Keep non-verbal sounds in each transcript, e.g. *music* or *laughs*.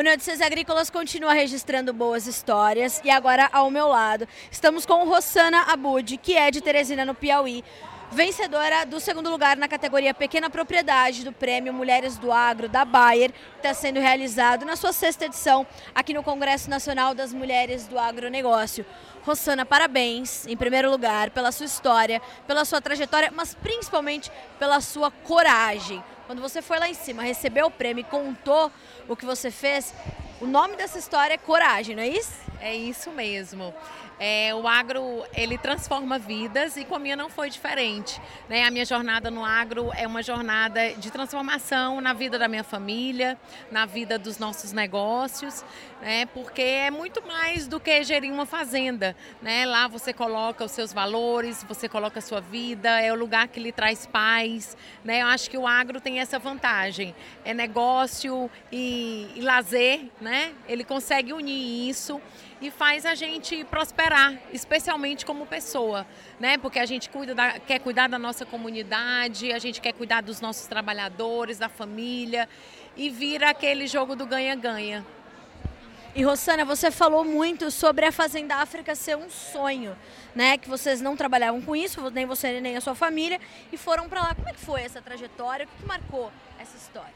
O Notícias Agrícolas continua registrando boas histórias e agora ao meu lado estamos com Rossana Abud, que é de Teresina, no Piauí, vencedora do segundo lugar na categoria Pequena Propriedade do Prêmio Mulheres do Agro da Bayer, que está sendo realizado na sua sexta edição aqui no Congresso Nacional das Mulheres do Agronegócio. Rossana, parabéns, em primeiro lugar, pela sua história, pela sua trajetória, mas principalmente pela sua coragem. Quando você foi lá em cima, recebeu o prêmio e contou o que você fez, o nome dessa história é Coragem, não é isso? É isso mesmo. É, o agro ele transforma vidas e com a minha não foi diferente. Né? A minha jornada no agro é uma jornada de transformação na vida da minha família, na vida dos nossos negócios, né? porque é muito mais do que gerir uma fazenda. Né? Lá você coloca os seus valores, você coloca a sua vida, é o lugar que lhe traz paz. Né? Eu acho que o agro tem essa vantagem. É negócio e, e lazer, né? ele consegue unir isso e faz a gente prosperar, especialmente como pessoa, né? Porque a gente cuida da, quer cuidar da nossa comunidade, a gente quer cuidar dos nossos trabalhadores, da família e vira aquele jogo do ganha-ganha. E Rossana, você falou muito sobre a Fazenda África ser um sonho, né? Que vocês não trabalhavam com isso, nem você nem a sua família, e foram para lá. Como é que foi essa trajetória? O que marcou essa história?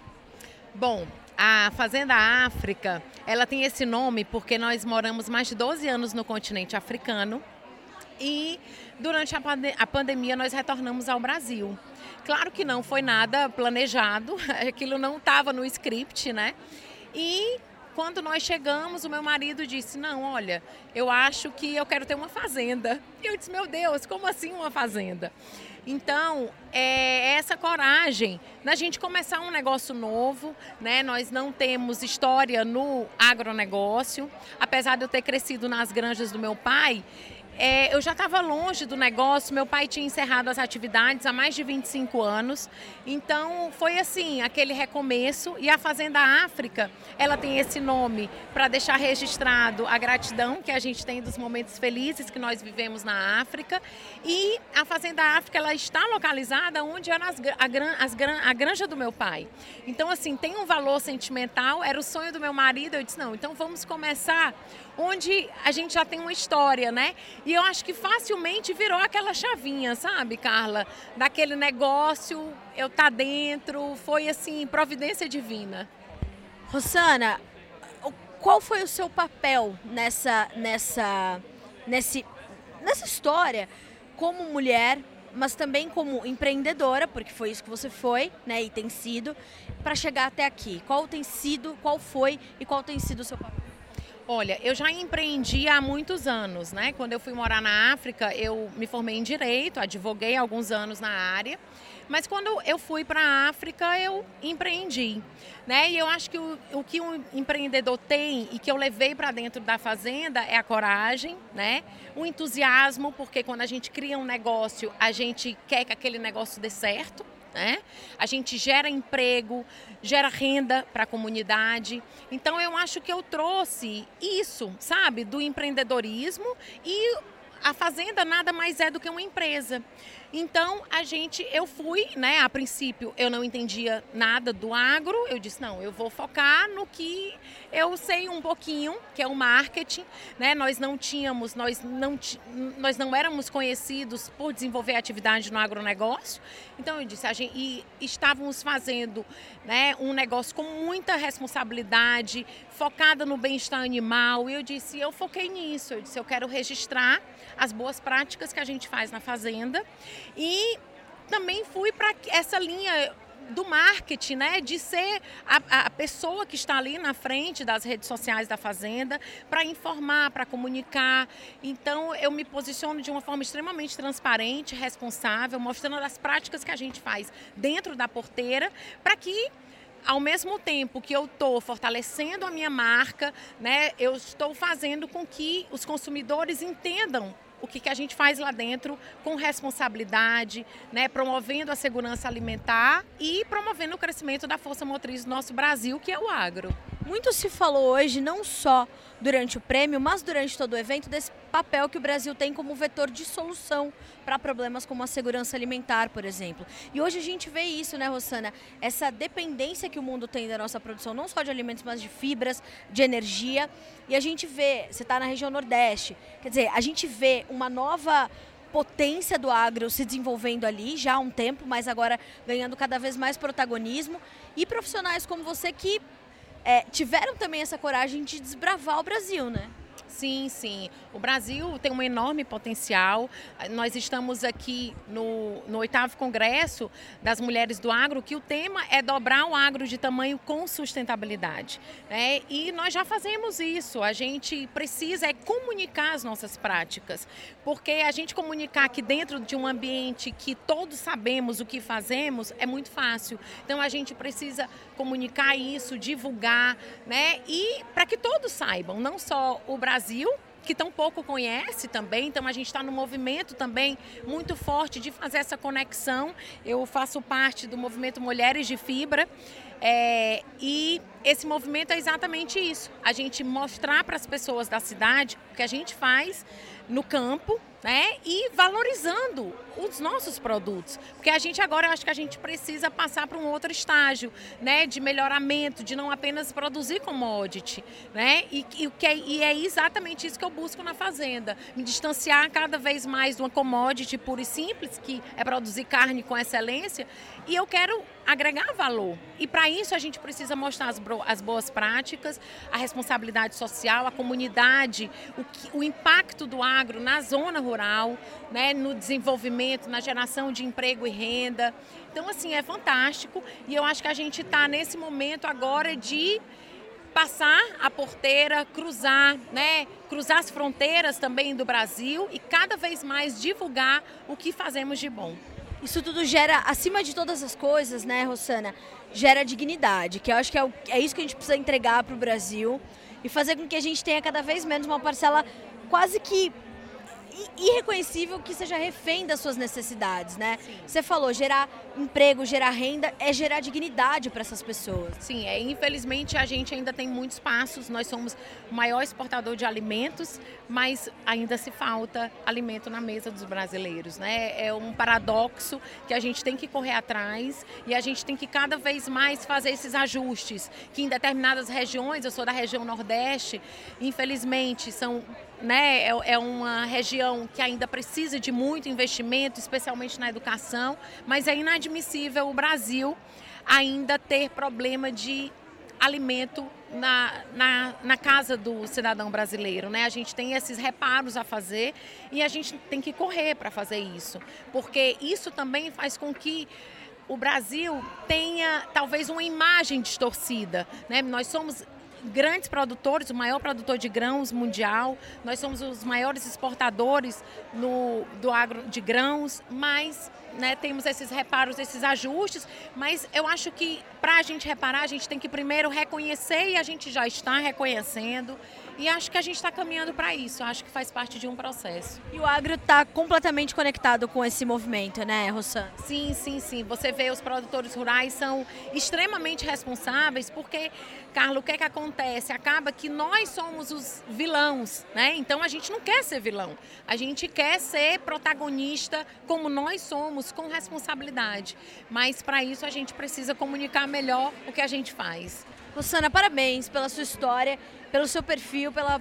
Bom, a Fazenda África, ela tem esse nome porque nós moramos mais de 12 anos no continente africano e durante a, pande a pandemia nós retornamos ao Brasil. Claro que não foi nada planejado, *laughs* aquilo não estava no script, né? E quando nós chegamos, o meu marido disse: Não, olha, eu acho que eu quero ter uma fazenda. E eu disse: Meu Deus, como assim uma fazenda? Então, é essa coragem da gente começar um negócio novo, né? Nós não temos história no agronegócio, apesar de eu ter crescido nas granjas do meu pai, é, eu já estava longe do negócio, meu pai tinha encerrado as atividades há mais de 25 anos, então foi assim, aquele recomeço. E a Fazenda África, ela tem esse nome para deixar registrado a gratidão que a gente tem dos momentos felizes que nós vivemos na África. E a Fazenda África, ela está localizada onde era as, a, as, a granja do meu pai. Então, assim, tem um valor sentimental, era o sonho do meu marido. Eu disse, não, então vamos começar onde a gente já tem uma história, né? E eu acho que facilmente virou aquela chavinha, sabe, Carla? Daquele negócio, eu tá dentro, foi assim, providência divina. Rosana, qual foi o seu papel nessa nessa nesse nessa história como mulher, mas também como empreendedora, porque foi isso que você foi, né, e tem sido, para chegar até aqui? Qual tem sido, qual foi e qual tem sido o seu papel? Olha, eu já empreendi há muitos anos, né? Quando eu fui morar na África, eu me formei em direito, advoguei alguns anos na área. Mas quando eu fui para a África, eu empreendi. Né? E eu acho que o, o que um empreendedor tem e que eu levei para dentro da fazenda é a coragem, né? o entusiasmo, porque quando a gente cria um negócio, a gente quer que aquele negócio dê certo né? A gente gera emprego, gera renda para a comunidade. Então eu acho que eu trouxe isso, sabe, do empreendedorismo e a fazenda nada mais é do que uma empresa. Então a gente, eu fui, né? A princípio eu não entendia nada do agro. Eu disse não, eu vou focar no que eu sei um pouquinho, que é o marketing, né? Nós não tínhamos, nós não, nós não éramos conhecidos por desenvolver atividade no agronegócio. Então eu disse a gente e estávamos fazendo, né? Um negócio com muita responsabilidade, focada no bem-estar animal. E eu disse eu foquei nisso. Eu disse eu quero registrar as boas práticas que a gente faz na fazenda e também fui para essa linha do marketing, né? De ser a, a, pessoa que está ali na frente das redes sociais da Fazenda para informar, para comunicar. Então, eu me posiciono de uma forma extremamente transparente, responsável, mostrando as práticas que a gente faz dentro da porteira, para que ao mesmo tempo que eu estou fortalecendo a minha marca, né, eu estou fazendo com que os consumidores entendam o que, que a gente faz lá dentro com responsabilidade, né, promovendo a segurança alimentar e promovendo o crescimento da força motriz do nosso Brasil, que é o agro. Muito se falou hoje, não só durante o prêmio, mas durante todo o evento, desse papel que o Brasil tem como vetor de solução para problemas como a segurança alimentar, por exemplo. E hoje a gente vê isso, né, Rosana? Essa dependência que o mundo tem da nossa produção, não só de alimentos, mas de fibras, de energia. E a gente vê, você está na região Nordeste, quer dizer, a gente vê uma nova potência do agro se desenvolvendo ali já há um tempo, mas agora ganhando cada vez mais protagonismo. E profissionais como você que é, tiveram também essa coragem de desbravar o Brasil, né? Sim, sim. O Brasil tem um enorme potencial. Nós estamos aqui no, oitavo congresso das mulheres do agro, que o tema é dobrar o agro de tamanho com sustentabilidade. Né? E nós já fazemos isso. A gente precisa é comunicar as nossas práticas, porque a gente comunicar aqui dentro de um ambiente que todos sabemos o que fazemos é muito fácil. Então a gente precisa comunicar isso, divulgar, né? E para que todos saibam, não só o Brasil Brasil, que tão pouco conhece também, então a gente está no movimento também muito forte de fazer essa conexão. Eu faço parte do movimento Mulheres de Fibra é, e esse movimento é exatamente isso: a gente mostrar para as pessoas da cidade o que a gente faz no campo, né? E valorizando os nossos produtos. Porque a gente agora acho que a gente precisa passar para um outro estágio, né? De melhoramento, de não apenas produzir commodity, né? E, e, é, e é exatamente isso que eu busco na fazenda. Me distanciar cada vez mais de uma commodity pura e simples, que é produzir carne com excelência. E eu quero agregar valor. E para isso a gente precisa mostrar as, as, boas práticas, a responsabilidade social, a comunidade, o, que, o impacto do agro na zona rural, né, no desenvolvimento, na geração de emprego e renda. Então, assim, é fantástico. E eu acho que a gente está nesse momento agora de passar a porteira, cruzar, né, cruzar as fronteiras também do Brasil e cada vez mais divulgar o que fazemos de bom. Isso tudo gera, acima de todas as coisas, né, Rossana, gera dignidade, que eu acho que é, o, é isso que a gente precisa entregar para o Brasil e fazer com que a gente tenha cada vez menos uma parcela quase que irreconhecível que seja refém das suas necessidades, né? Sim. Você falou, gerar emprego, gerar renda, é gerar dignidade para essas pessoas. Sim, é, infelizmente a gente ainda tem muitos passos, nós somos o maior exportador de alimentos, mas ainda se falta alimento na mesa dos brasileiros, né? É um paradoxo que a gente tem que correr atrás e a gente tem que cada vez mais fazer esses ajustes, que em determinadas regiões, eu sou da região Nordeste, infelizmente são né, é, é, uma região que ainda precisa de muito investimento, especialmente na educação, mas é inadmissível o Brasil ainda ter problema de alimento na, na, na, casa do cidadão brasileiro. Né? A gente tem esses reparos a fazer e a gente tem que correr para fazer isso, porque isso também faz com que o Brasil tenha talvez uma imagem distorcida. Né? Nós somos grandes produtores, o maior produtor de grãos mundial, nós somos os maiores exportadores no, do agro de grãos, mas né, temos esses reparos, esses ajustes, mas eu acho que para a gente reparar, a gente tem que primeiro reconhecer e a gente já está reconhecendo. E acho que a gente está caminhando para isso. Acho que faz parte de um processo. E o agro está completamente conectado com esse movimento, né, Rossan? Sim, sim, sim. Você vê os produtores rurais são extremamente responsáveis, porque, Carlos, o que é que acontece? Acaba que nós somos os vilões, né? Então a gente não quer ser vilão. A gente quer ser protagonista como nós somos, com responsabilidade. Mas para isso a gente precisa comunicar melhor o que a gente faz. Rosana, parabéns pela sua história, pelo seu perfil, pela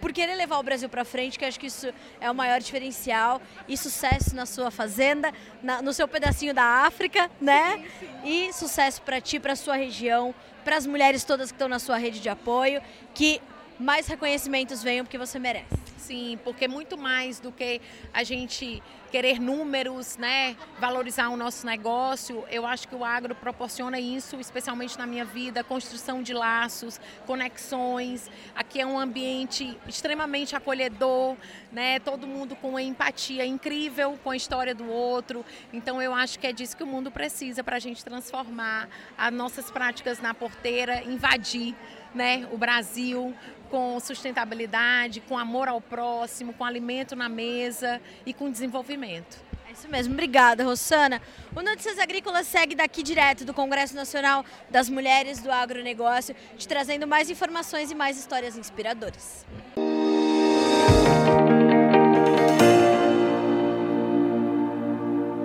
por querer levar o Brasil para frente, que acho que isso é o maior diferencial e sucesso na sua fazenda, na, no seu pedacinho da África, né? Sim, sim. E sucesso para ti, para sua região, para as mulheres todas que estão na sua rede de apoio, que mais reconhecimentos venham porque você merece. Sim, porque muito mais do que a gente querer números, né, valorizar o nosso negócio, eu acho que o agro proporciona isso, especialmente na minha vida, construção de laços, conexões. Aqui é um ambiente extremamente acolhedor, né, todo mundo com uma empatia incrível com a história do outro. Então eu acho que é disso que o mundo precisa para a gente transformar as nossas práticas na porteira, invadir né, o Brasil com sustentabilidade, com amor ao próximo, com alimento na mesa e com desenvolvimento. isso mesmo, obrigada, Rossana. O Notícias Agrícolas segue daqui direto do Congresso Nacional das Mulheres do Agronegócio, te trazendo mais informações e mais histórias inspiradoras.